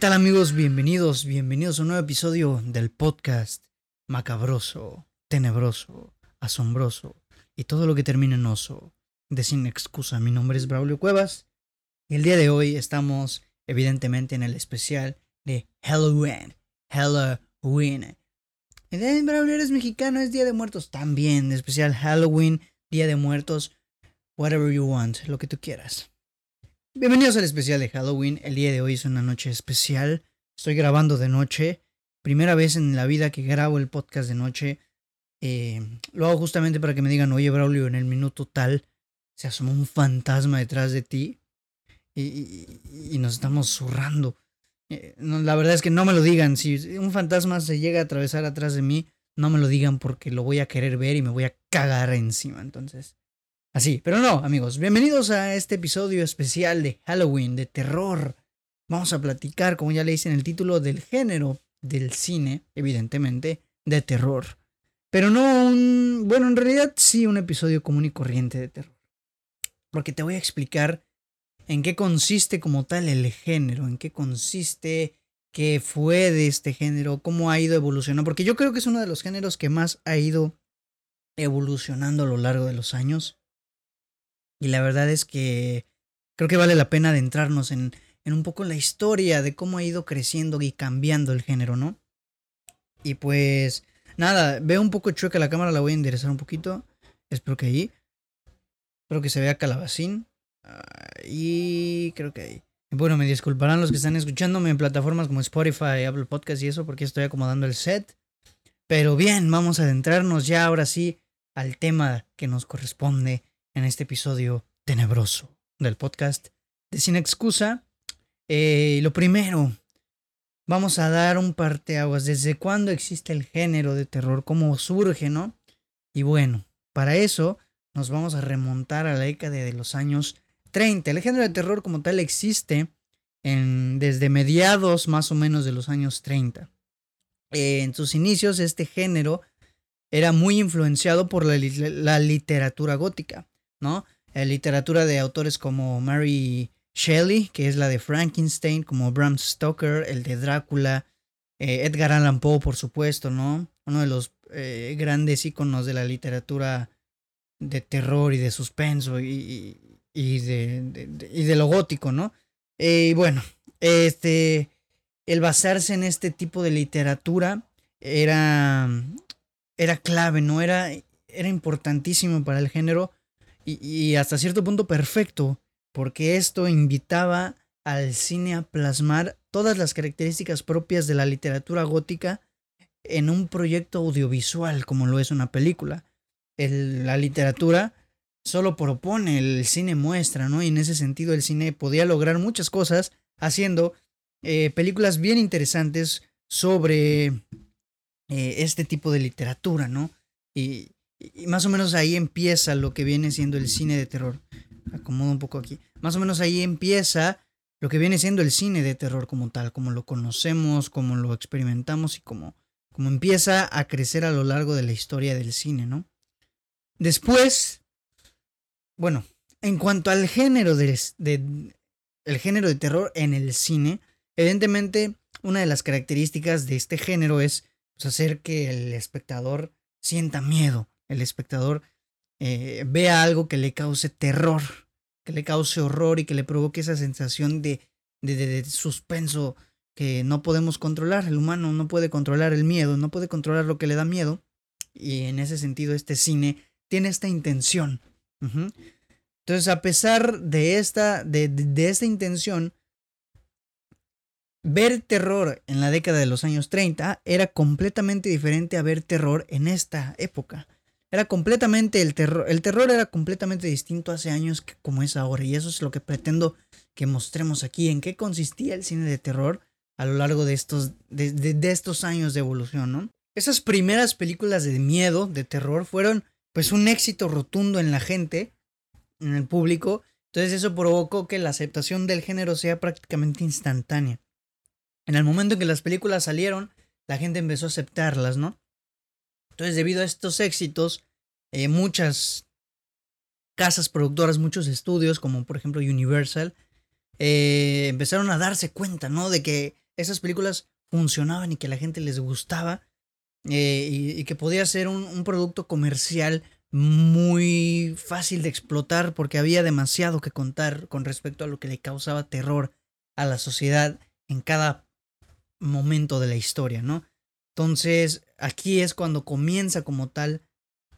¿Qué tal amigos? Bienvenidos, bienvenidos a un nuevo episodio del podcast macabroso, tenebroso, asombroso y todo lo que termina en oso de Sin Excusa. Mi nombre es Braulio Cuevas y el día de hoy estamos evidentemente en el especial de Halloween. Halloween. De Braulio eres mexicano, es Día de Muertos también, especial Halloween, Día de Muertos, whatever you want, lo que tú quieras. Bienvenidos al especial de Halloween. El día de hoy es una noche especial. Estoy grabando de noche. Primera vez en la vida que grabo el podcast de noche. Eh, lo hago justamente para que me digan, oye Braulio, en el minuto tal se asomó un fantasma detrás de ti y, nos estamos zurrando. Eh, la verdad es que no me lo digan. Si un fantasma se llega a atravesar atrás de mí, no me lo digan porque lo voy a querer ver y me voy a cagar encima. Entonces, Así, pero no, amigos, bienvenidos a este episodio especial de Halloween, de terror. Vamos a platicar, como ya le hice en el título, del género del cine, evidentemente, de terror. Pero no un... Bueno, en realidad sí un episodio común y corriente de terror. Porque te voy a explicar en qué consiste como tal el género, en qué consiste, qué fue de este género, cómo ha ido evolucionando. Porque yo creo que es uno de los géneros que más ha ido evolucionando a lo largo de los años. Y la verdad es que creo que vale la pena adentrarnos en, en un poco la historia de cómo ha ido creciendo y cambiando el género, ¿no? Y pues nada, veo un poco chueca la cámara, la voy a enderezar un poquito. Espero que ahí. Espero que se vea calabacín. Y creo que ahí. Bueno, me disculparán los que están escuchándome en plataformas como Spotify, Apple Podcast y eso, porque estoy acomodando el set. Pero bien, vamos a adentrarnos ya ahora sí al tema que nos corresponde en este episodio tenebroso del podcast de Sin Excusa. Eh, lo primero, vamos a dar un parteaguas. ¿Desde cuándo existe el género de terror? ¿Cómo surge, no? Y bueno, para eso nos vamos a remontar a la década de los años 30. El género de terror como tal existe en, desde mediados más o menos de los años 30. Eh, en sus inicios este género era muy influenciado por la literatura gótica. ¿No? Eh, literatura de autores como Mary Shelley, que es la de Frankenstein, como Bram Stoker, el de Drácula, eh, Edgar Allan Poe, por supuesto, ¿no? Uno de los eh, grandes íconos de la literatura de terror y de suspenso y, y, de, y de, lo gótico, ¿no? y bueno, este, el basarse en este tipo de literatura era, era clave, ¿no? Era, era importantísimo para el género y, hasta cierto punto perfecto, porque esto invitaba al cine a plasmar todas las características propias de la literatura gótica en un proyecto audiovisual como lo es una película. la literatura solo propone, el cine muestra, ¿no? Y en ese sentido el cine podía lograr muchas cosas haciendo eh, películas bien interesantes sobre eh, este tipo de literatura, ¿no? Y, y más o menos ahí empieza lo que viene siendo el cine de terror. Acomodo un poco aquí. Más o menos ahí empieza lo que viene siendo el cine de terror como tal, como lo conocemos, como lo experimentamos y como, como empieza a crecer a lo largo de la historia del cine, ¿no? Después, bueno, en cuanto al género de, el género de terror en el cine, evidentemente una de las características de este género es pues, hacer que el espectador sienta miedo, el espectador eh, vea algo que le cause terror, que le cause horror y que le provoque esa sensación de, de, de, suspenso que no podemos controlar. El humano no puede controlar el miedo, no puede controlar lo que le da miedo. Y en ese sentido, este cine tiene esta intención. Entonces, a pesar de esta, de, de, esta intención, ver terror en la década de los años 30 era completamente diferente a ver terror en esta época. Era completamente el terror. El terror era completamente distinto hace años que como es ahora. Y eso es lo que pretendo que mostremos aquí. En qué consistía el cine de terror a lo largo de estos, de, estos años de evolución, ¿no? Esas primeras películas de miedo, de terror, fueron pues un éxito rotundo en la gente, en el público. Entonces eso provocó que la aceptación del género sea prácticamente instantánea. En el momento en que las películas salieron, la gente empezó a aceptarlas, ¿no? Entonces, debido a estos éxitos, eh, muchas casas productoras, muchos estudios, como por ejemplo Universal, eh, empezaron a darse cuenta, ¿no? De que esas películas funcionaban y que la gente les gustaba eh, y, que podía ser un, producto comercial muy fácil de explotar porque había demasiado que contar con respecto a lo que le causaba terror a la sociedad en cada momento de la historia, ¿no? Entonces, aquí es cuando comienza como tal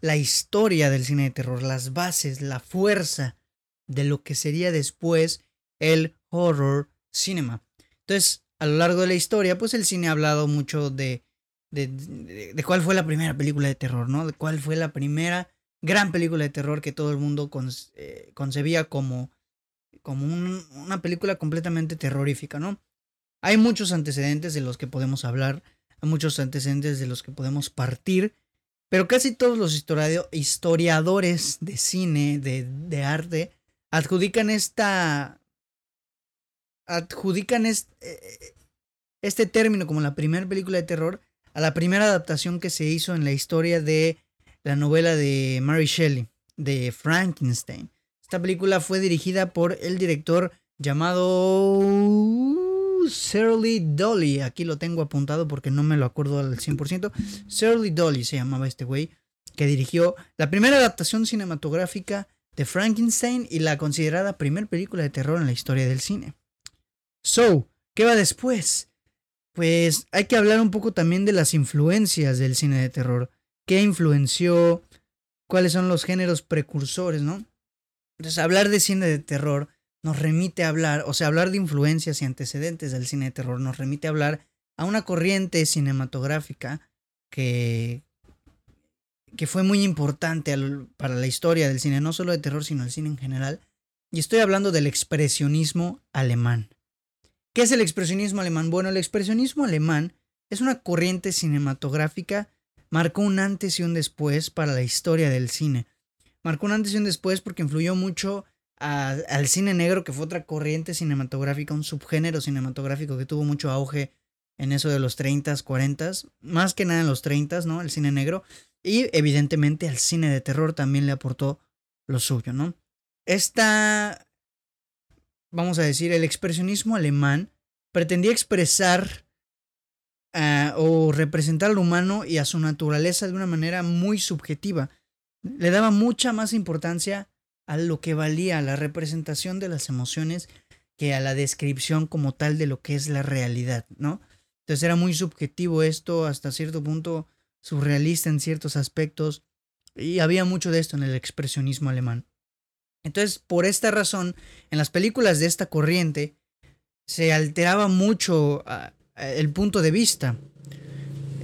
la historia del cine de terror, las bases, la fuerza de lo que sería después el horror cinema. Entonces, a lo largo de la historia, pues el cine ha hablado mucho de, de, de, cuál fue la primera película de terror, ¿no? De cuál fue la primera gran película de terror que todo el mundo eh, concebía como, como una película completamente terrorífica, ¿no? Hay muchos antecedentes de los que podemos hablar, hay muchos antecedentes de los que podemos partir, pero casi todos los historiadores de cine, de, de arte, adjudican esta adjudican este, este término como la primera película de terror a la primera adaptación que se hizo en la historia de la novela de Mary Shelley, de Frankenstein. Esta película fue dirigida por el director llamado Shirley Dolly. Aquí lo tengo apuntado porque no me lo acuerdo al 100%. Shirley Dolly se llamaba este güey, que dirigió la primera adaptación cinematográfica de Frankenstein y la considerada primera película de terror en la historia del cine. So, ¿qué va después? Pues hay que hablar un poco también de las influencias del cine de terror. ¿Qué influenció? ¿Cuáles son los géneros precursores, no? Entonces, hablar de cine de terror nos remite a hablar, o sea, hablar de influencias y antecedentes del cine de terror nos remite a hablar a una corriente cinematográfica que, que fue muy importante para la historia del cine, no solo de terror, sino del cine en general. Y estoy hablando del expresionismo alemán. ¿Qué es el expresionismo alemán? Bueno, el expresionismo alemán es una corriente cinematográfica, marcó un antes y un después para la historia del cine. Marcó un antes y un después porque influyó mucho al cine negro, que fue otra corriente cinematográfica, un subgénero cinematográfico que tuvo mucho auge en eso de los 30s, 40s, más que nada en los 30 ¿no? El cine negro. Y evidentemente al cine de terror también le aportó lo suyo, ¿no? Esta vamos a decir, el expresionismo alemán pretendía expresar ah, o representar al humano y a su naturaleza de una manera muy subjetiva. Le daba mucha más importancia a lo que valía, la representación de las emociones, que a la descripción como tal de lo que es la realidad, ¿no? Entonces era muy subjetivo esto, hasta cierto punto surrealista en ciertos aspectos, y había mucho de esto en el expresionismo alemán. Entonces, por esta razón, en las películas de esta corriente se alteraba mucho el punto de vista.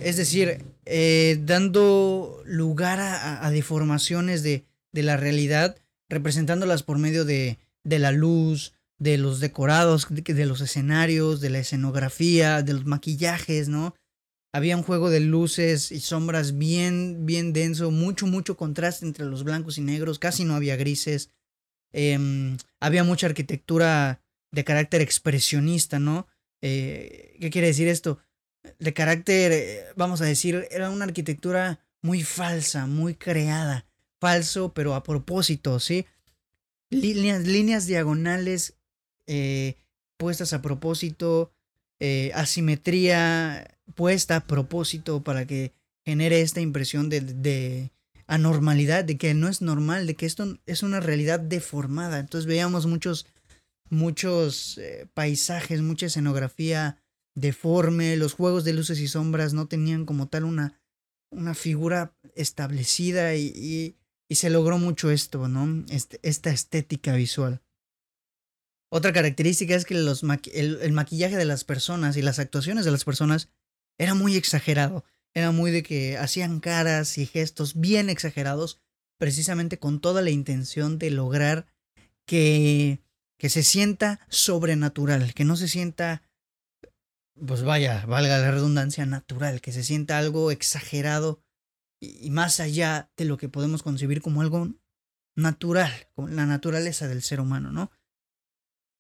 Es decir, eh, dando lugar a, deformaciones de, de, la realidad, representándolas por medio de, de la luz, de los decorados, de, los escenarios, de la escenografía, de los maquillajes, ¿no? Había un juego de luces y sombras bien, bien denso, mucho, mucho contraste entre los blancos y negros, casi no había grises. Em, había mucha arquitectura de carácter expresionista, ¿no? Eh, ¿Qué quiere decir esto? De carácter, eh, vamos a decir, era una arquitectura muy falsa, muy creada, falso, pero a propósito, ¿sí? Líneas, líneas diagonales eh, puestas a propósito, asimetría puesta a propósito para que genere esta impresión de, anormalidad, de que no es normal, de que esto es una realidad deformada. Entonces veíamos muchos, muchos eh, paisajes, mucha escenografía deforme, los juegos de luces y sombras no tenían como tal una, una figura establecida y, se logró mucho esto, ¿no? Este, esta estética visual. Otra característica es que los el maquillaje de las personas y las actuaciones de las personas era muy exagerado. Era muy de que hacían caras y gestos bien exagerados, precisamente con toda la intención de lograr que, que se sienta sobrenatural, que no se sienta, pues vaya, valga la redundancia, natural, que se sienta algo exagerado y, más allá de lo que podemos concebir como algo natural, como la naturaleza del ser humano, ¿no?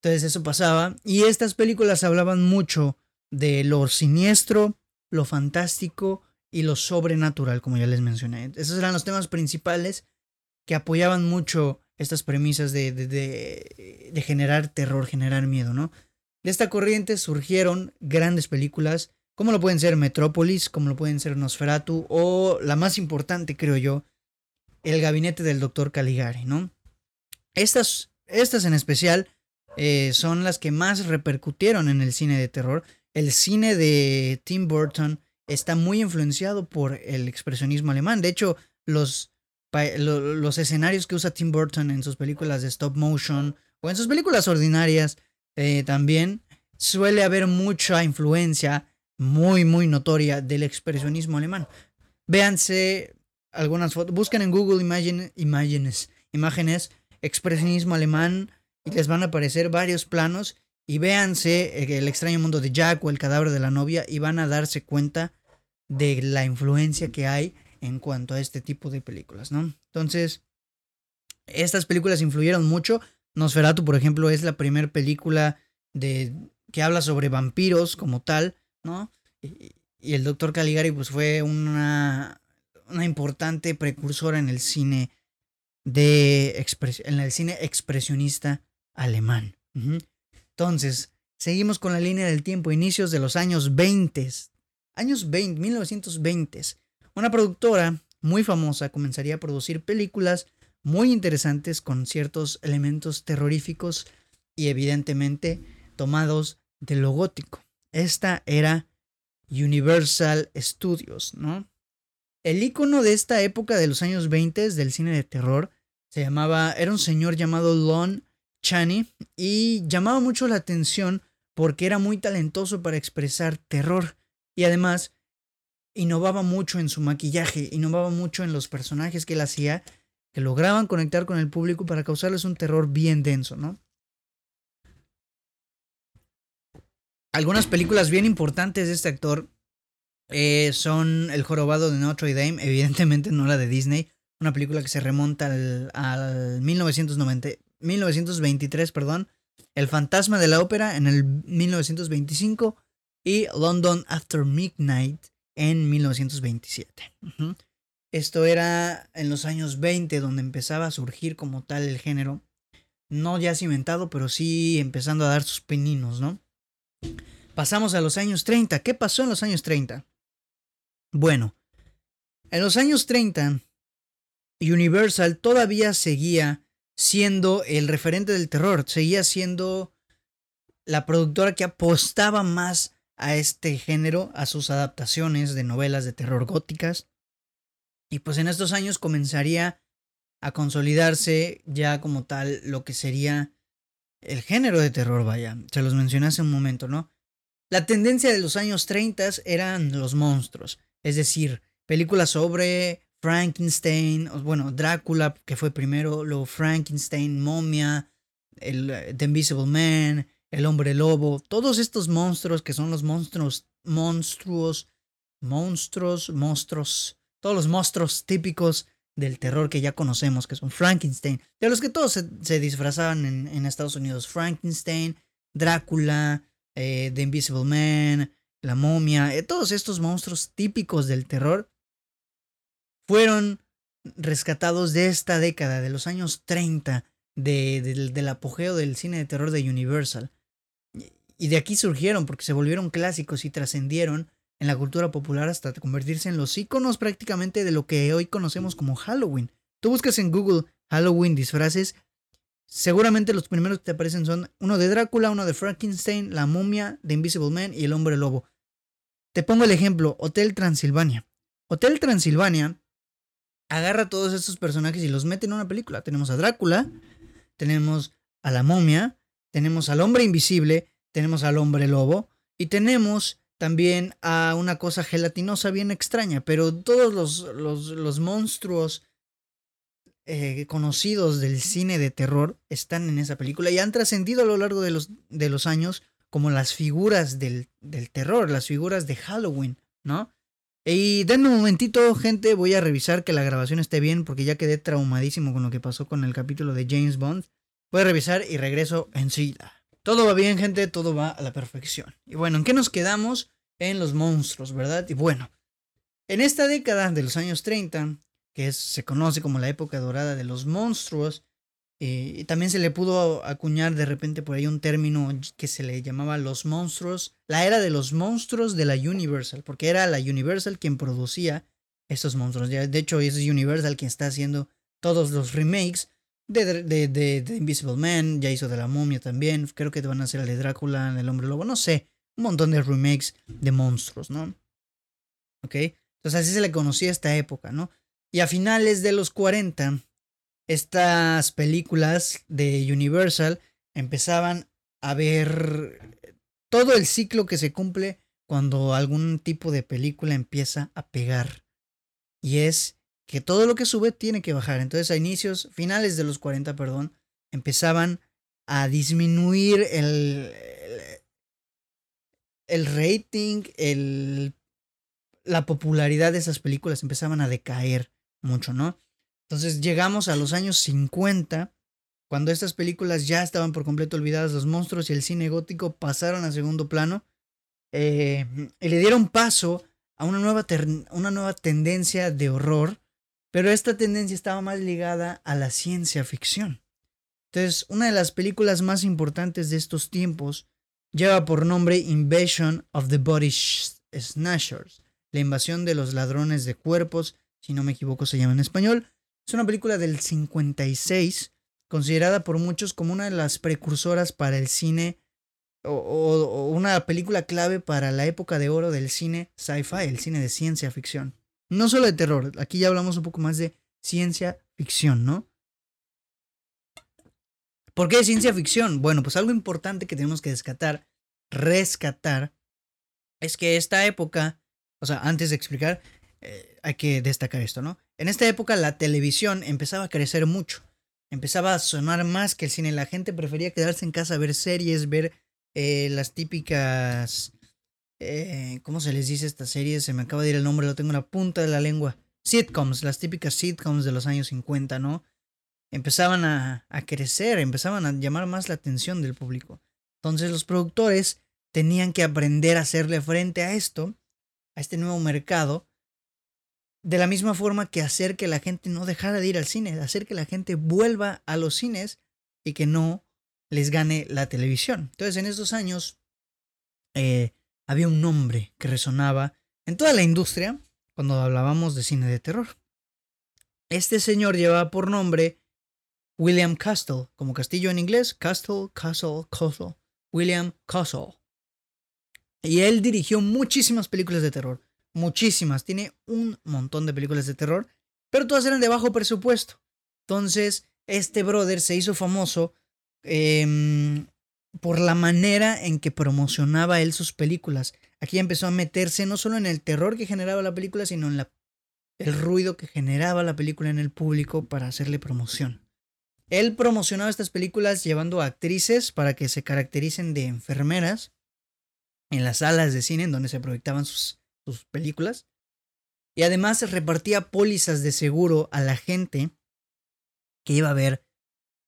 Entonces eso pasaba y estas películas hablaban mucho de lo siniestro, lo fantástico y lo sobrenatural, como ya les mencioné. Esos eran los temas principales que apoyaban mucho estas premisas de, de, de, de generar terror, generar miedo, ¿no? De esta corriente surgieron grandes películas, como lo pueden ser Metrópolis, como lo pueden ser Nosferatu, o la más importante, creo yo, El gabinete del doctor Caligari, ¿no? Estas, estas en especial eh, son las que más repercutieron en el cine de terror. El cine de Tim Burton está muy influenciado por el expresionismo alemán. De hecho, los, los escenarios que usa Tim Burton en sus películas de stop motion o en sus películas ordinarias eh, también suele haber mucha influencia muy, muy notoria del expresionismo alemán. Véanse algunas fotos, busquen en Google imágenes, imágenes, expresionismo alemán y les van a aparecer varios planos y véanse eh, el extraño mundo de Jack o el cadáver de la novia y van a darse cuenta de la influencia que hay en cuanto a este tipo de películas, ¿no? Entonces, estas películas influyeron mucho. Nosferatu, por ejemplo, es la primera película de que habla sobre vampiros como tal, Y, el Doctor Caligari, pues fue una, una importante precursora en el cine de en el cine expresionista alemán. Entonces, seguimos con la línea del tiempo, inicios de los años 20, años 20, 1920. Una productora muy famosa comenzaría a producir películas muy interesantes con ciertos elementos terroríficos y evidentemente tomados de lo gótico. Esta era Universal Studios, ¿no? El icono de esta época de los años 20 del cine de terror se llamaba, era un señor llamado Lon Chaney y llamaba mucho la atención porque era muy talentoso para expresar terror y además innovaba mucho en su maquillaje, innovaba mucho en los personajes que él hacía, que lograban conectar con el público para causarles un terror bien denso, ¿no? Algunas películas bien importantes de este actor eh, son El jorobado de Notre Dame, evidentemente no la de Disney, una película que se remonta al, al 1990, 1923, perdón, El fantasma de la ópera en el 1925 y London After Midnight en 1927. Esto era en los años 20 donde empezaba a surgir como tal el género, no ya cimentado, pero sí empezando a dar sus peninos, ¿no? Pasamos a los años 30. ¿Qué pasó en los años 30? Bueno, en los años 30, Universal todavía seguía siendo el referente del terror, seguía siendo la productora que apostaba más a este género, a sus adaptaciones de novelas de terror góticas. Y pues en estos años comenzaría a consolidarse ya como tal lo que sería el género de terror, vaya. Se los mencioné hace un momento, ¿no? La tendencia de los años 30 eran los monstruos, es decir, películas sobre Frankenstein, bueno, Drácula, que fue primero, luego Frankenstein, Momia, el eh, The Invisible Man, el hombre lobo, todos estos monstruos que son los monstruos, monstruos, monstruos, monstruos, todos los monstruos típicos del terror que ya conocemos, que son Frankenstein, de los que todos se, disfrazaban en, Estados Unidos, Frankenstein, Drácula, eh, The Invisible Man, la momia, eh, todos estos monstruos típicos del terror fueron rescatados de esta década, de los años 30, del apogeo del cine de terror de Universal. Y de aquí surgieron porque se volvieron clásicos y trascendieron en la cultura popular hasta convertirse en los iconos prácticamente de lo que hoy conocemos como Halloween. Tú buscas en Google Halloween disfraces, seguramente los primeros que te aparecen son uno de Drácula, uno de Frankenstein, la momia, The Invisible Man y el hombre lobo. Te pongo el ejemplo, Hotel Transilvania. Hotel Transilvania agarra todos estos personajes y los mete en una película. Tenemos a Drácula, tenemos a la momia, tenemos al hombre invisible, tenemos al hombre lobo y tenemos también a una cosa gelatinosa bien extraña, pero todos los, los, monstruos eh, conocidos del cine de terror están en esa película y han trascendido a lo largo de los, de los años como las figuras del, del terror, las figuras de Halloween, ¿no? Y denme un momentito, gente, voy a revisar que la grabación esté bien porque ya quedé traumadísimo con lo que pasó con el capítulo de James Bond. Voy a revisar y regreso enseguida. Todo va bien, gente, todo va a la perfección. Y bueno, ¿en qué nos quedamos? En los monstruos, ¿verdad? Y bueno, en esta década de los años 30, que se conoce como la época dorada de los monstruos, Eh, y también se le pudo acuñar de repente por ahí un término que se le llamaba los monstruos, la era de los monstruos de la Universal, porque era la Universal quien producía estos monstruos. De hecho, es Universal quien está haciendo todos los remakes de, de, de, Invisible Man, ya hizo de la momia también, creo que van a hacer el de Drácula, el hombre lobo, no sé, un montón de remakes de monstruos, ¿no? ¿Ok? Entonces así se le conocía esta época, ¿no? Y a finales de los 40, estas películas de Universal empezaban a ver todo el ciclo que se cumple cuando algún tipo de película empieza a pegar. Y es que todo lo que sube tiene que bajar. Entonces a inicios, finales de los 40, perdón, empezaban a disminuir el, el, rating, el, la popularidad de esas películas empezaban a decaer mucho, ¿no? Entonces llegamos a los años 50, cuando estas películas ya estaban por completo olvidadas, los monstruos y el cine gótico pasaron a segundo plano eh, y le dieron paso a una nueva, una nueva tendencia de horror, pero esta tendencia estaba más ligada a la ciencia ficción. Entonces, una de las películas más importantes de estos tiempos lleva por nombre Invasion of the Body Snatchers, la invasión de los ladrones de cuerpos, si no me equivoco se llama en español, es una película del 56, considerada por muchos como una de las precursoras para el cine o, una película clave para la época de oro del cine sci-fi, el cine de ciencia ficción. No solo de terror, aquí ya hablamos un poco más de ciencia ficción, ¿no? ¿Por qué ciencia ficción? Bueno, pues algo importante que tenemos que rescatar, rescatar, es que esta época, o sea, antes de explicar, eh, hay que destacar esto, ¿no? En esta época la televisión empezaba a crecer mucho, empezaba a sonar más que el cine. La gente prefería quedarse en casa a ver series, ver eh, las típicas... Eh, ¿Cómo se les dice estas series? Se me acaba de ir el nombre, lo tengo en la punta de la lengua. Sitcoms, las típicas sitcoms de los años 50, ¿no? Empezaban a, a crecer, empezaban a llamar más la atención del público. Entonces los productores tenían que aprender a hacerle frente a esto, a este nuevo mercado, de la misma forma que hacer que la gente no dejara de ir al cine, hacer que la gente vuelva a los cines y que no les gane la televisión. Entonces en estos años eh, había un nombre que resonaba en toda la industria cuando hablábamos de cine de terror. Este señor llevaba por nombre William Castle, como castillo en inglés, Castle, Castle, Castle, William Castle. Y él dirigió muchísimas películas de terror muchísimas, tiene un montón de películas de terror, pero todas eran de bajo presupuesto. Entonces, este brother se hizo famoso em, por la manera en que promocionaba él sus películas. Aquí empezó a meterse no solo en el terror que generaba la película, sino en la, el ruido que generaba la película en el público para hacerle promoción. Él promocionaba estas películas llevando a actrices para que se caractericen de enfermeras en las salas de cine en donde se proyectaban sus, sus películas. Y además repartía pólizas de seguro a la gente que iba a ver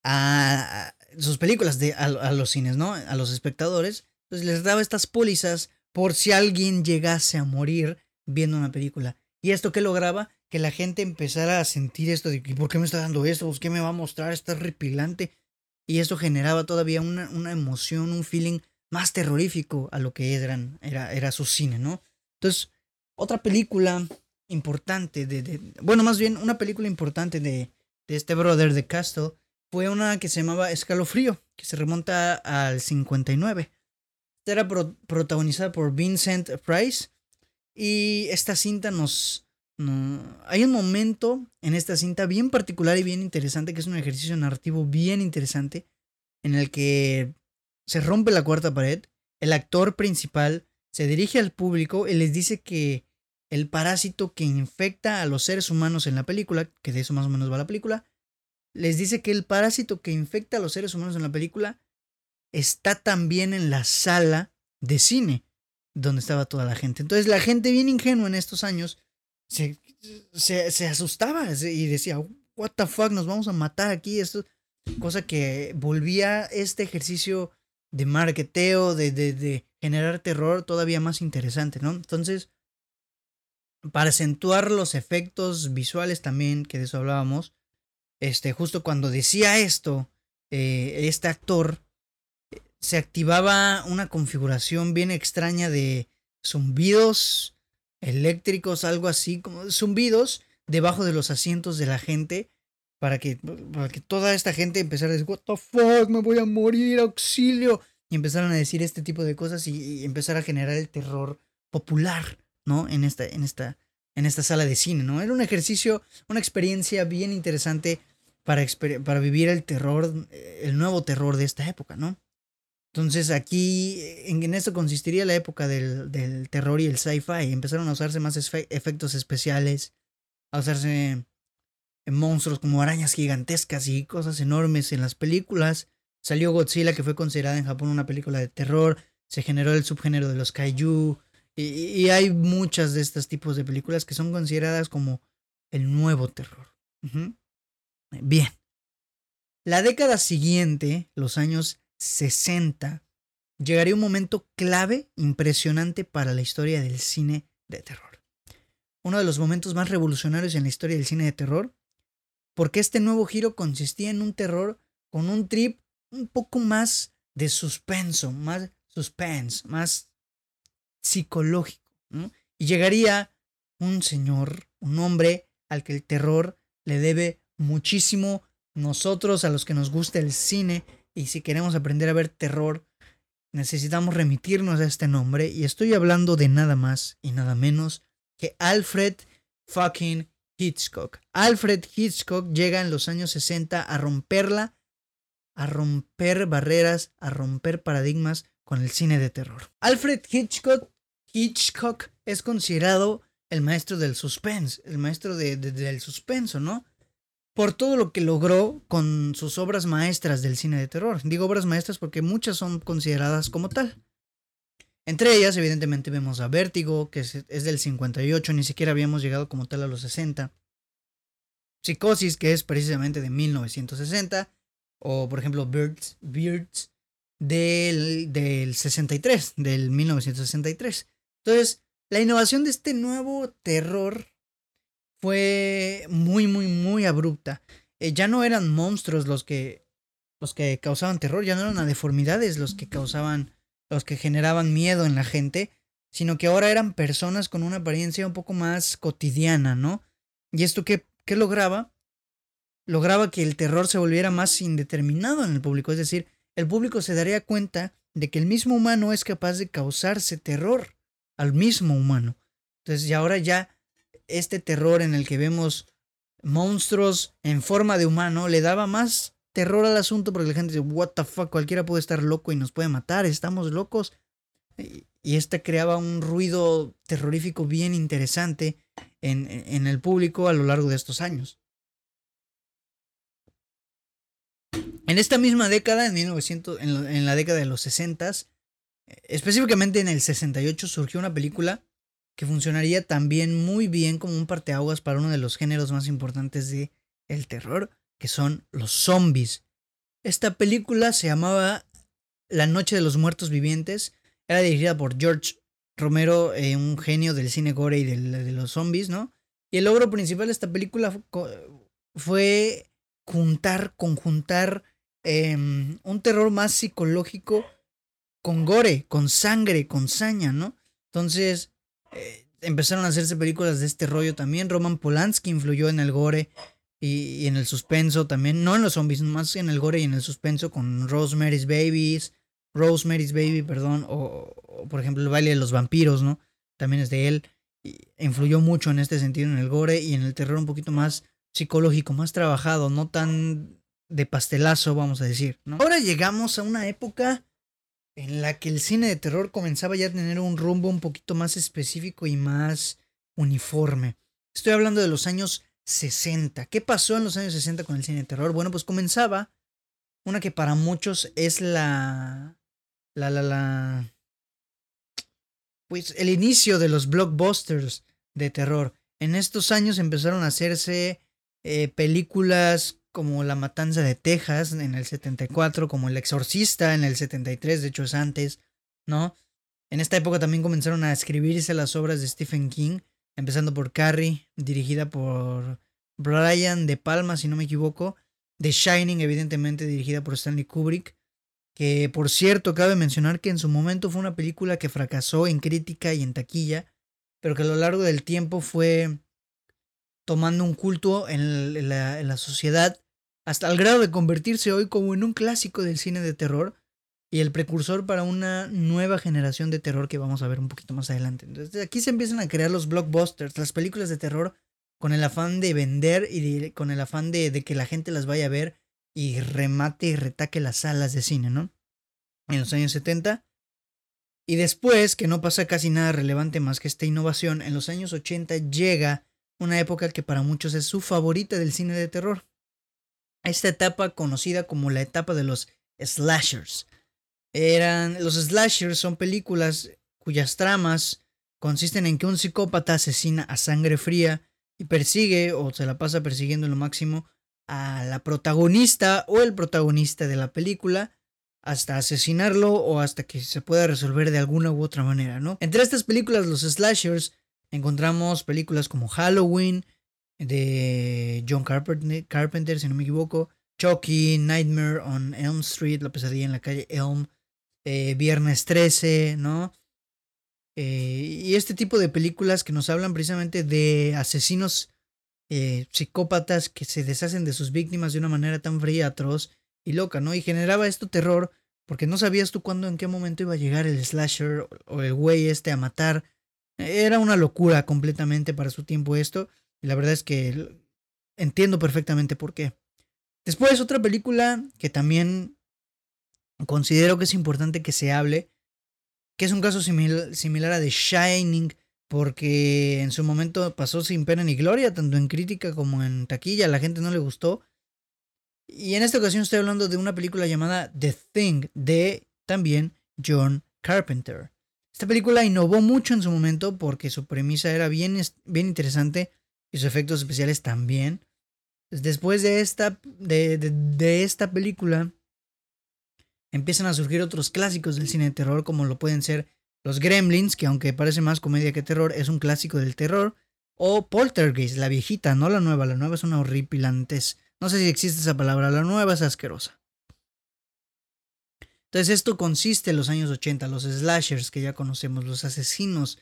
a, sus películas de, a, los cines, ¿no? A los espectadores. Entonces les daba estas pólizas por si alguien llegase a morir viendo una película. ¿Y esto qué lograba? Que la gente empezara a sentir esto de ¿por qué me está dando esto? Pues, ¿Qué me va a mostrar? Está repilante. Y eso generaba todavía una, una emoción, un feeling más terrorífico a lo que eran, era, era su cine, ¿no? Entonces, otra película importante de, bueno, más bien una película importante de, de este brother de Castle fue una que se llamaba Escalofrío, que se remonta al 59. Esta era protagonizada por Vincent Price y esta cinta nos... hay un momento en esta cinta bien particular y bien interesante, que es un ejercicio narrativo bien interesante, en el que se rompe la cuarta pared, el actor principal se dirige al público y les dice que el parásito que infecta a los seres humanos en la película, que de eso más o menos va la película, les dice que el parásito que infecta a los seres humanos en la película está también en la sala de cine donde estaba toda la gente. Entonces la gente bien ingenua en estos años se, se, asustaba y decía, what the fuck, nos vamos a matar aquí. Esto, cosa que volvía este ejercicio de marketeo, de, de, de generar terror todavía más interesante, ¿no? Entonces, para acentuar los efectos visuales también, que de eso hablábamos, este, justo cuando decía esto, eh, este actor, se activaba una configuración bien extraña de zumbidos eléctricos, algo así, como zumbidos debajo de los asientos de la gente para que, para que toda esta gente empezara a decir, what the fuck, me voy a morir, auxilio. Y empezaron a decir este tipo de cosas y, empezar a generar el terror popular, ¿no? En esta, en esta, en esta sala de cine, ¿no? Era un ejercicio, una experiencia bien interesante para, para vivir el terror, eh, el nuevo terror de esta época, ¿no? Entonces aquí, en, esto consistiría la época del, del terror y el sci-fi. Empezaron a usarse más efectos especiales, a usarse monstruos como arañas gigantescas y cosas enormes en las películas. Salió Godzilla, que fue considerada en Japón una película de terror. Se generó el subgénero de los kaiju. Y, hay muchas de estos tipos de películas que son consideradas como el nuevo terror. Bien. La década siguiente, los años 60, llegaría un momento clave, impresionante para la historia del cine de terror. Uno de los momentos más revolucionarios en la historia del cine de terror, porque este nuevo giro consistía en un terror con un trip un poco más de suspenso, más suspense, más psicológico. Y llegaría un señor, un hombre al que el terror le debe muchísimo. Nosotros, a los que nos gusta el cine, y si queremos aprender a ver terror, necesitamos remitirnos a este nombre. Y estoy hablando de nada más y nada menos que Alfred fucking Hitchcock. Alfred Hitchcock llega en los años 60 a romperla, a romper barreras, a romper paradigmas con el cine de terror. Alfred Hitchcock, Hitchcock es considerado el maestro del suspense, el maestro del suspenso, ¿no? Por todo lo que logró con sus obras maestras del cine de terror. Digo obras maestras porque muchas son consideradas como tal. Entre ellas, evidentemente, vemos a Vértigo, que es, del 58, ni siquiera habíamos llegado como tal a los 60. Psicosis, que es precisamente de 1960. O, por ejemplo, Birds, Birds del, del 63, del 1963. Entonces, la innovación de este nuevo terror fue muy, muy, muy abrupta. Eh, ya no eran monstruos los que, los que causaban terror, ya no eran deformidades los que causaban, los que generaban miedo en la gente, sino que ahora eran personas con una apariencia un poco más cotidiana, ¿no? ¿Y esto qué, qué lograba? Lograba que el terror se volviera más indeterminado en el público, es decir, el público se daría cuenta de que el mismo humano es capaz de causarse terror al mismo humano. Entonces, y ahora ya este terror en el que vemos monstruos en forma de humano le daba más terror al asunto porque la gente dice, what the fuck, cualquiera puede estar loco y nos puede matar, estamos locos. Y este creaba un ruido terrorífico bien interesante en, en el público a lo largo de estos años. En esta misma década, en, 1900, en, la década de los 60, específicamente en el 68, surgió una película que funcionaría también muy bien como un parteaguas para uno de los géneros más importantes de el terror, que son los zombies. Esta película se llamaba La Noche de los Muertos Vivientes, era dirigida por George Romero, eh, un genio del cine gore y de los zombies, ¿no? Y el logro principal de esta película fue juntar, conjuntar em, un terror más psicológico con gore, con sangre, con saña, ¿no? Entonces, eh, empezaron a hacerse películas de este rollo también. Roman Polanski influyó en el gore y, en el suspenso también. No en los zombies, más en el gore y en el suspenso con Rosemary's Babies. Rosemary's Baby, perdón. O, por ejemplo el baile de los vampiros, ¿no? También es de él. influyó mucho en este sentido en el gore y en el terror un poquito más psicológico, más trabajado, no tan de pastelazo, vamos a decir. Ahora llegamos a una época en la que el cine de terror comenzaba ya a tener un rumbo un poquito más específico y más uniforme. Estoy hablando de los años 60. ¿Qué pasó en los años 60 con el cine de terror? Bueno, pues comenzaba una que para muchos es la la la la pues el inicio de los blockbusters de terror. En estos años empezaron a hacerse eh, películas como La Matanza de Texas en el 74, como El Exorcista en el 73, de hecho es antes, ¿no? En esta época también comenzaron a escribirse las obras de Stephen King, empezando por Carrie, dirigida por Brian De Palma, si no me equivoco. The Shining, evidentemente dirigida por Stanley Kubrick. Que por cierto, cabe mencionar que en su momento fue una película que fracasó en crítica y en taquilla, pero que a lo largo del tiempo fue tomando un culto en la, sociedad hasta el grado de convertirse hoy como en un clásico del cine de terror y el precursor para una nueva generación de terror que vamos a ver un poquito más adelante. Entonces aquí se empiezan a crear los blockbusters, las películas de terror con el afán de vender y con el afán de, de, que la gente las vaya a ver y remate y retaque las salas de cine, ¿no? En los años 70. Y después, que no pasa casi nada relevante más que esta innovación, en los años 80 llega una época que para muchos es su favorita del cine de terror. Esta etapa conocida como la etapa de los slashers eran los slashers son películas cuyas tramas consisten en que un psicópata asesina a sangre fría y persigue o se la pasa persiguiendo en lo máximo a la protagonista o el protagonista de la película hasta asesinarlo o hasta que se pueda resolver de alguna u otra manera, ¿no? Entre estas películas, los slashers, encontramos películas como Halloween de John Carpenter, si no me equivoco, Chucky, Nightmare on Elm Street, La pesadilla en la calle Elm, eh, Viernes 13, ¿no? Eh, y este tipo de películas que nos hablan precisamente de asesinos eh, psicópatas que se deshacen de sus víctimas de una manera tan fría, atroz y loca, ¿no? Y generaba esto terror porque no sabías tú cuándo, en qué momento iba a llegar el slasher o el güey este a matar. Era una locura completamente para su tiempo esto. Y la verdad es que entiendo perfectamente por qué. Después otra película que también considero que es importante que se hable, que es un caso similar a The Shining, porque en su momento pasó sin pena ni gloria, tanto en crítica como en taquilla, la gente no le gustó. Y en esta ocasión estoy hablando de una película llamada The Thing, de también John Carpenter. Esta película innovó mucho en su momento porque su premisa era bien, bien interesante y sus efectos especiales también. Después de esta, de, de esta película, empiezan a surgir otros clásicos del cine de terror, como lo pueden ser Los Gremlins, que aunque parece más comedia que terror, es un clásico del terror, o Poltergeist, la viejita, no la nueva, la nueva es una horripilantes. No sé si existe esa palabra, la nueva es asquerosa. Entonces esto consiste en los años 80, los slashers que ya conocemos, los asesinos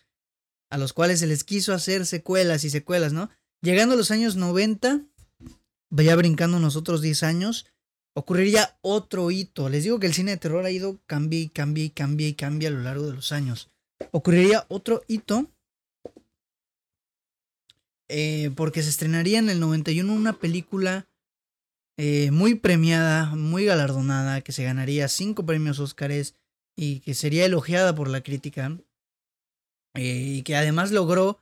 a los cuales se les quiso hacer secuelas y secuelas, ¿no? Llegando a los años 90, vaya brincando nosotros 10 años, ocurriría otro hito. Les digo que el cine de terror ha ido cambia y cambia y cambia y cambia a lo largo de los años. Ocurriría otro hito eh, porque se estrenaría en el 91 una película eh, muy premiada, muy galardonada, que se ganaría cinco premios Óscares y que sería elogiada por la crítica eh, y que además logró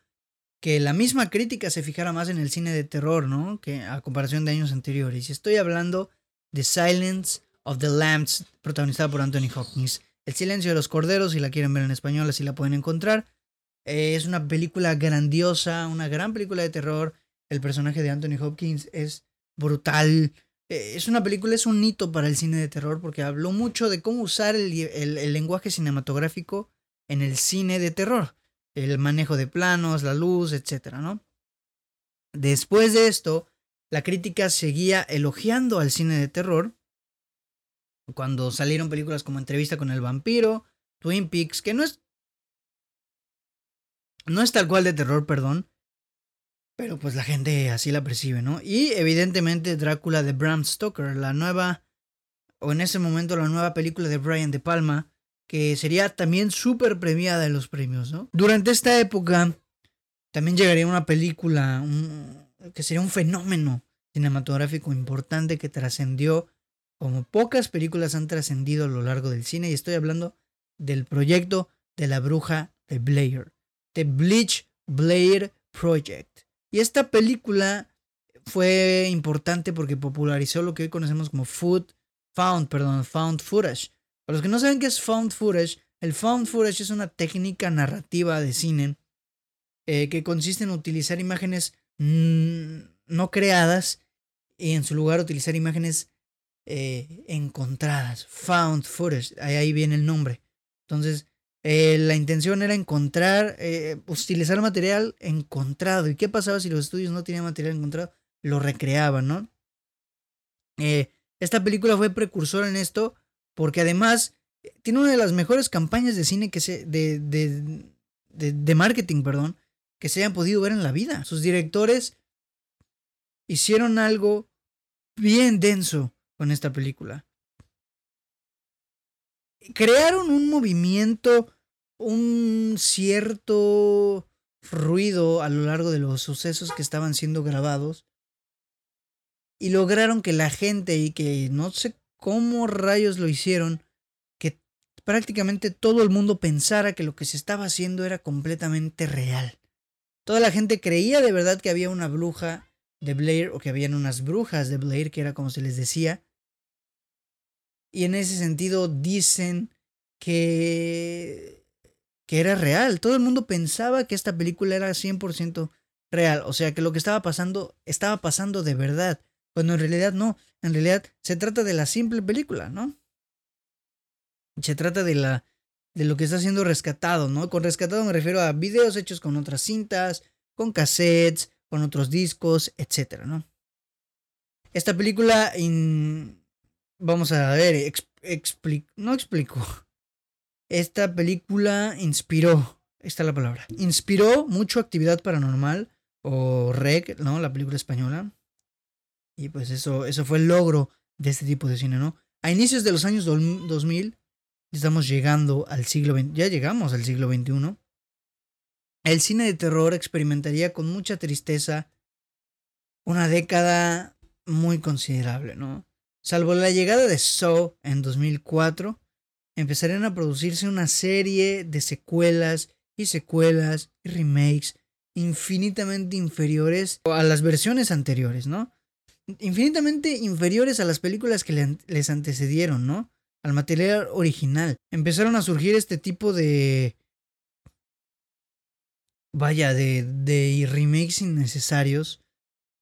que la misma crítica se fijara más en el cine de terror, ¿no? Que a comparación de años anteriores. Y estoy hablando The Silence of the Lambs, protagonizada por Anthony Hopkins. El silencio de los corderos, si la quieren ver en español, así la pueden encontrar. Eh, es una película grandiosa, una gran película de terror. El personaje de Anthony Hopkins es brutal. Eh, es una película, es un hito para el cine de terror porque habló mucho de cómo usar el, el lenguaje cinematográfico en el cine de terror. El manejo de planos, la luz, etc. ¿no? Después de esto, la crítica seguía elogiando al cine de terror. Cuando salieron películas como Entrevista con el vampiro, Twin Peaks, que no es... No es tal cual de terror, perdón. Pero pues la gente así la percibe, ¿no? Y evidentemente Drácula de Bram Stoker, la nueva, o en ese momento la nueva película de Brian De Palma, que sería también súper premiada en los premios, ¿no? Durante esta época también llegaría una película, que sería un fenómeno cinematográfico importante que trascendió como pocas películas han trascendido a lo largo del cine y estoy hablando del proyecto de la bruja de Blair, The Bleach Blair Project. Y esta película fue importante porque popularizó lo que hoy conocemos como food found, perdón, found footage. Para los que no saben qué es found footage, el found footage es una técnica narrativa de cine eh, que consiste en utilizar imágenes no creadas y en su lugar utilizar imágenes eh, encontradas, found footage, ahí, viene el nombre. Entonces, eh, la intención era encontrar, eh, utilizar material encontrado. ¿Y qué pasaba si los estudios no tenían material encontrado? lo recreaban, ¿no? Eh, esta película fue precursora en esto porque además eh, tiene una de las mejores campañas de cine que se. de, de, de, marketing, perdón, que se hayan podido ver en la vida. Sus directores hicieron algo bien denso con esta película. Crearon un movimiento, un cierto ruido a lo largo de los sucesos que estaban siendo grabados y lograron que la gente y que no sé cómo rayos lo hicieron, que prácticamente todo el mundo pensara que lo que se estaba haciendo era completamente real. Toda la gente creía de verdad que había una bruja de Blair o que habían unas brujas de Blair, que era como se les decía. Y en ese sentido dicen que que era real. Todo el mundo pensaba que esta película era 100% real, o sea, que lo que estaba pasando estaba pasando de verdad. Cuando en realidad no, en realidad se trata de la simple película, ¿no? Se trata de la de lo que está siendo rescatado, ¿no? Con rescatado me refiero a videos hechos con otras cintas, con cassettes, con otros discos, etcétera, ¿no? Esta película vamos a ver, no explico. Esta película inspiró, esta es la palabra, inspiró mucho actividad paranormal o REC, ¿no? La película española. Y pues eso, eso fue el logro de este tipo de cine, ¿no? A inicios de los años 2000, estamos llegando al siglo XX, ya llegamos al siglo XXI. El cine de terror experimentaría con mucha tristeza una década muy considerable, ¿no? Salvo la llegada de Saw en 2004, empezarían a producirse una serie de secuelas y secuelas y remakes infinitamente inferiores a las versiones anteriores, ¿no? infinitamente inferiores a las películas que les antecedieron, ¿no? Al material original. Empezaron a surgir este tipo de... Vaya, de, de remakes innecesarios.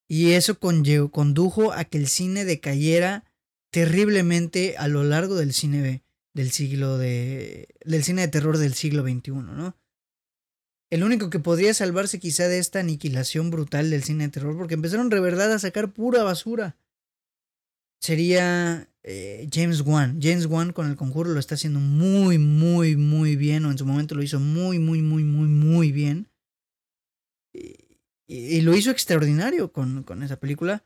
Y eso condujo a que el cine decayera terriblemente a lo largo del cine del siglo de... del cine de terror del siglo XXI, ¿no? el único que podría salvarse quizá de esta aniquilación brutal del cine de terror, porque empezaron de verdad a sacar pura basura, sería eh, James Wan. James Wan con el conjuro lo está haciendo muy, muy, muy bien, o en su momento lo hizo muy, muy, muy, muy, muy bien. Y, lo hizo extraordinario con, con esa película.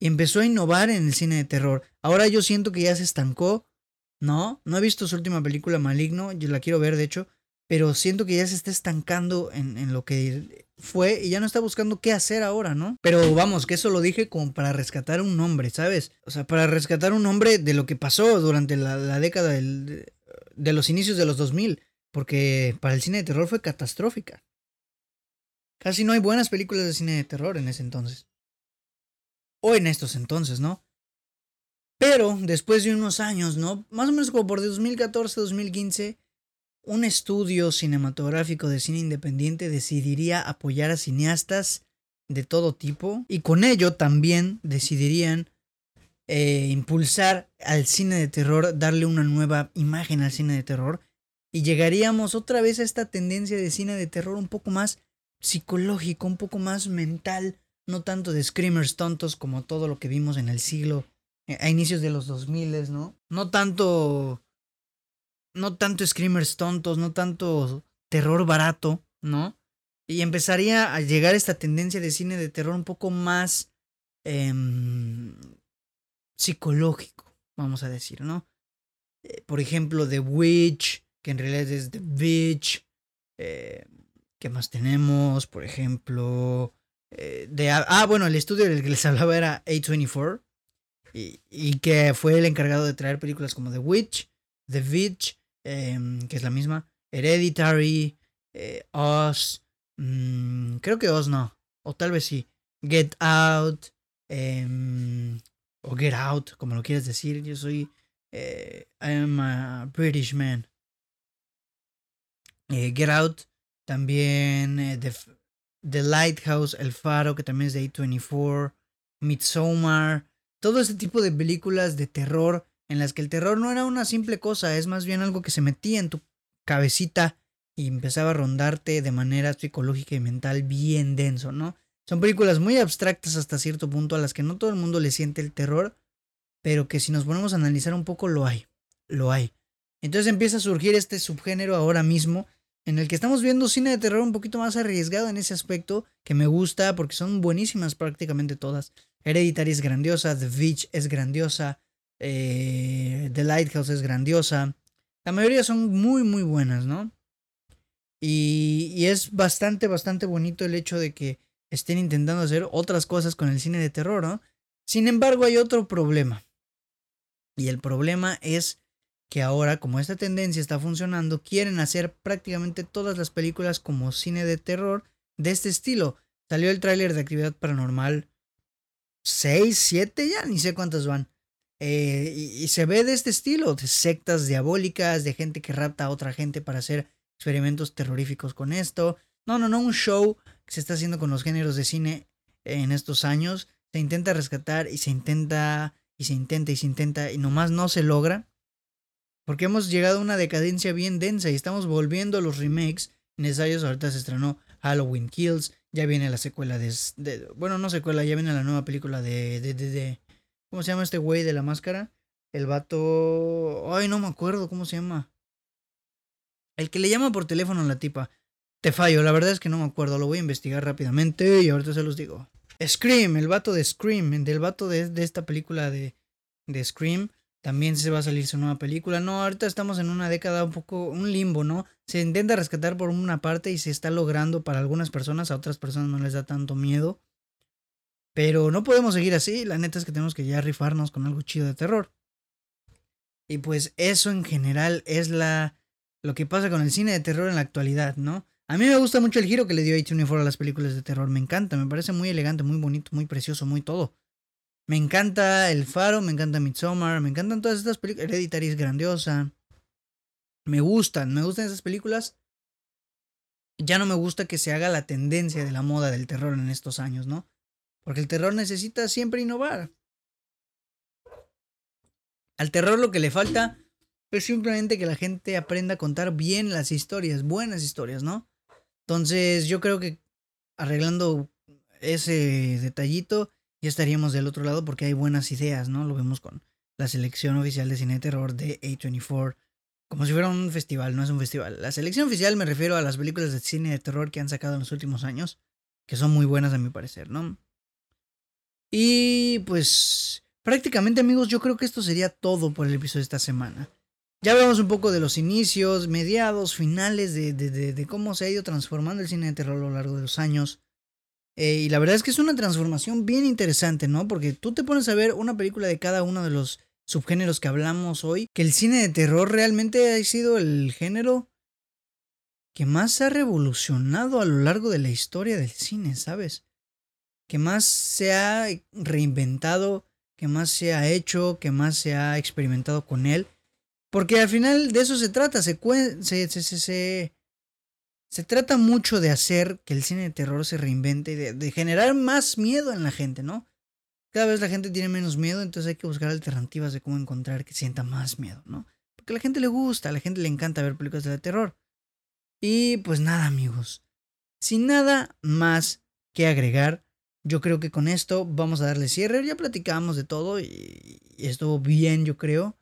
Y empezó a innovar en el cine de terror. Ahora yo siento que ya se estancó. No, no he visto su última película, Maligno. Yo la quiero ver, de hecho pero siento que ya se está estancando en, lo que fue y ya no está buscando qué hacer ahora, ¿no? Pero vamos, que eso lo dije como para rescatar un nombre, ¿sabes? O sea, para rescatar un nombre de lo que pasó durante la, década de los inicios de los 2000, porque para el cine de terror fue catastrófica. Casi no hay buenas películas de cine de terror en ese entonces. O en estos entonces, ¿no? Pero después de unos años, ¿no? Más o menos como por 2014, 2015 un estudio cinematográfico de cine independiente decidiría apoyar a cineastas de todo tipo y con ello también decidirían eh, impulsar al cine de terror, darle una nueva imagen al cine de terror y llegaríamos otra vez a esta tendencia de cine de terror un poco más psicológico, un poco más mental, no tanto de screamers tontos como todo lo que vimos en el siglo a inicios de los 2000, ¿no? No tanto no tanto screamers tontos, no tanto terror barato, ¿no? Y empezaría a llegar esta tendencia de cine de terror un poco más em, psicológico, vamos a decir, ¿no? Eh, por ejemplo, The Witch, que en realidad es The Witch. Eh, ¿Qué más tenemos? Por ejemplo, eh, de, ah, bueno, el estudio del que les hablaba era A24. Y, que fue el encargado de traer películas como The Witch, The Witch, Em, que es la misma. Hereditary, eh, Oz, mm, creo que Oz no, o tal vez sí. Get Out, em, o Get Out, como lo quieras decir. Yo soy, eh, I am a British man. Eh, Get Out, también the, the, Lighthouse, El Faro, que también es de A24, Midsommar, todo ese tipo de películas de terror en las que el terror no era una simple cosa, es más bien algo que se metía en tu cabecita y empezaba a rondarte de manera psicológica y mental bien denso, ¿no? Son películas muy abstractas hasta cierto punto a las que no todo el mundo le siente el terror, pero que si nos ponemos a analizar un poco lo hay, lo hay. Entonces empieza a surgir este subgénero ahora mismo en el que estamos viendo cine de terror un poquito más arriesgado en ese aspecto, que me gusta porque son buenísimas prácticamente todas. Hereditary es grandiosa, The Beach es grandiosa, eh, The Lighthouse es grandiosa. La mayoría son muy, muy buenas, ¿no? Y, y es bastante, bastante bonito el hecho de que estén intentando hacer otras cosas con el cine de terror, ¿no? Sin embargo, hay otro problema. Y el problema es que ahora, como esta tendencia está funcionando, quieren hacer prácticamente todas las películas como cine de terror de este estilo. Salió el tráiler de Actividad Paranormal 6, 7, ya ni sé cuántas van. Eh, y, y, se ve de este estilo, de sectas diabólicas, de gente que rapta a otra gente para hacer experimentos terroríficos con esto. No, no, no, un show que se está haciendo con los géneros de cine en estos años. Se intenta rescatar y se intenta y se intenta y se intenta y nomás no se logra. Porque hemos llegado a una decadencia bien densa y estamos volviendo a los remakes necesarios. Ahorita se estrenó Halloween Kills, ya viene la secuela de, bueno, no secuela, ya viene la nueva película de, de, de, de ¿cómo se llama este güey de la máscara? El vato, ay, no me acuerdo cómo se llama. El que le llama por teléfono a la tipa. Te fallo, la verdad es que no me acuerdo, lo voy a investigar rápidamente y ahorita se los digo. Scream, el vato de Scream, del vato de, de esta película de, de Scream. También se va a salir su nueva película. No, ahorita estamos en una década un poco, un limbo, ¿no? Se intenta rescatar por una parte y se está logrando para algunas personas, a otras personas no les da tanto miedo. Pero no podemos seguir así, la neta es que tenemos que ya rifarnos con algo chido de terror. Y pues eso en general es la lo que pasa con el cine de terror en la actualidad, ¿no? A mí me gusta mucho el giro que le dio A24 a las películas de terror, me encanta, me parece muy elegante, muy bonito, muy precioso, muy todo. Me encanta El Faro, me encanta Midsommar, me encantan todas estas películas. Hereditary es grandiosa. Me gustan, me gustan esas películas. Ya no me gusta que se haga la tendencia de la moda del terror en estos años, ¿no? Porque el terror necesita siempre innovar. Al terror lo que le falta es simplemente que la gente aprenda a contar bien las historias, buenas historias, ¿no? Entonces yo creo que arreglando ese detallito ya estaríamos del otro lado porque hay buenas ideas, ¿no? Lo vemos con la selección oficial de cine de terror de A24, como si fuera un festival, no es un festival. La selección oficial me refiero a las películas de cine de terror que han sacado en los últimos años, que son muy buenas a mi parecer, ¿no? Y pues prácticamente amigos, yo creo que esto sería todo por el episodio de esta semana. Ya hablamos un poco de los inicios, mediados, finales, de, de, de, cómo se ha ido transformando el cine de terror a lo largo de los años. Eh, y la verdad es que es una transformación bien interesante, ¿no? Porque tú te pones a ver una película de cada uno de los subgéneros que hablamos hoy, que el cine de terror realmente ha sido el género que más ha revolucionado a lo largo de la historia del cine, ¿sabes? Que más se ha reinventado, que más se ha hecho, que más se ha experimentado con él. Porque al final de eso se trata, se, se, se, se, trata mucho de hacer que el cine de terror se reinvente y de, generar más miedo en la gente, ¿no? Cada vez la gente tiene menos miedo, entonces hay que buscar alternativas de cómo encontrar que sienta más miedo, ¿no? Porque a la gente le gusta, a la gente le encanta ver películas de terror. Y pues nada, amigos. Sin nada más que agregar, yo creo que con esto vamos a darle cierre. Ya platicamos de todo y, y estuvo bien, yo creo.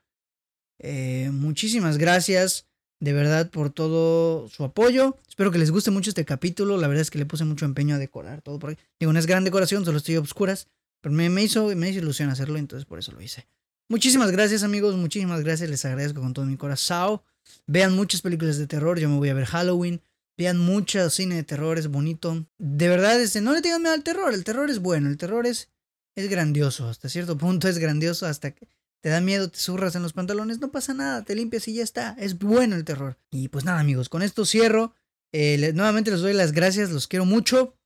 Eh, muchísimas gracias de verdad por todo su apoyo. Espero que les guste mucho este capítulo. La verdad es que le puse mucho empeño a decorar todo por. Digo, no es gran decoración, solo estoy a obscuras. Pero me, me, hizo, me hizo ilusión hacerlo, entonces por eso lo hice. Muchísimas gracias, amigos. Muchísimas gracias. Les agradezco con todo mi corazón. Vean muchas películas de terror. Yo me voy a ver Halloween. Vean mucho cine de terror. Es bonito. De verdad, este, no le tengan miedo al terror. El terror es bueno. El terror es, es grandioso. Hasta cierto punto es grandioso. Hasta que te da miedo, te zurras en los pantalones, no pasa nada, te limpias y ya está. Es bueno el terror. Y pues nada, amigos, con esto cierro. Eh, nuevamente les doy las gracias, los quiero mucho.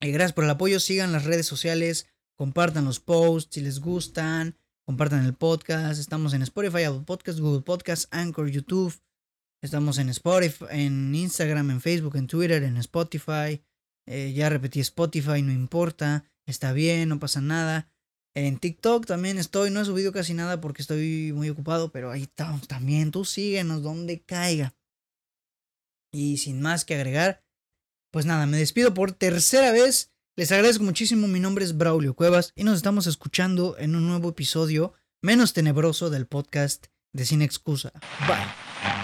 Y gracias por el apoyo. Sigan las redes sociales, compartan los posts si les gustan, compartan el podcast. Estamos en Spotify, Apple Podcast, Google Podcast, Anchor, YouTube. Estamos en Spotify, en Instagram, en Facebook, en Twitter, en Spotify. Eh, ya repetí Spotify, no importa. Está bien, no pasa nada. En TikTok también estoy, no he subido casi nada porque estoy muy ocupado, pero ahí estamos también. Tú síguenos donde caiga. Y sin más que agregar, pues nada, me despido por tercera vez. Les agradezco muchísimo, mi nombre es Braulio Cuevas y nos estamos escuchando en un nuevo episodio menos tenebroso del podcast de Sin Excusa. Bye.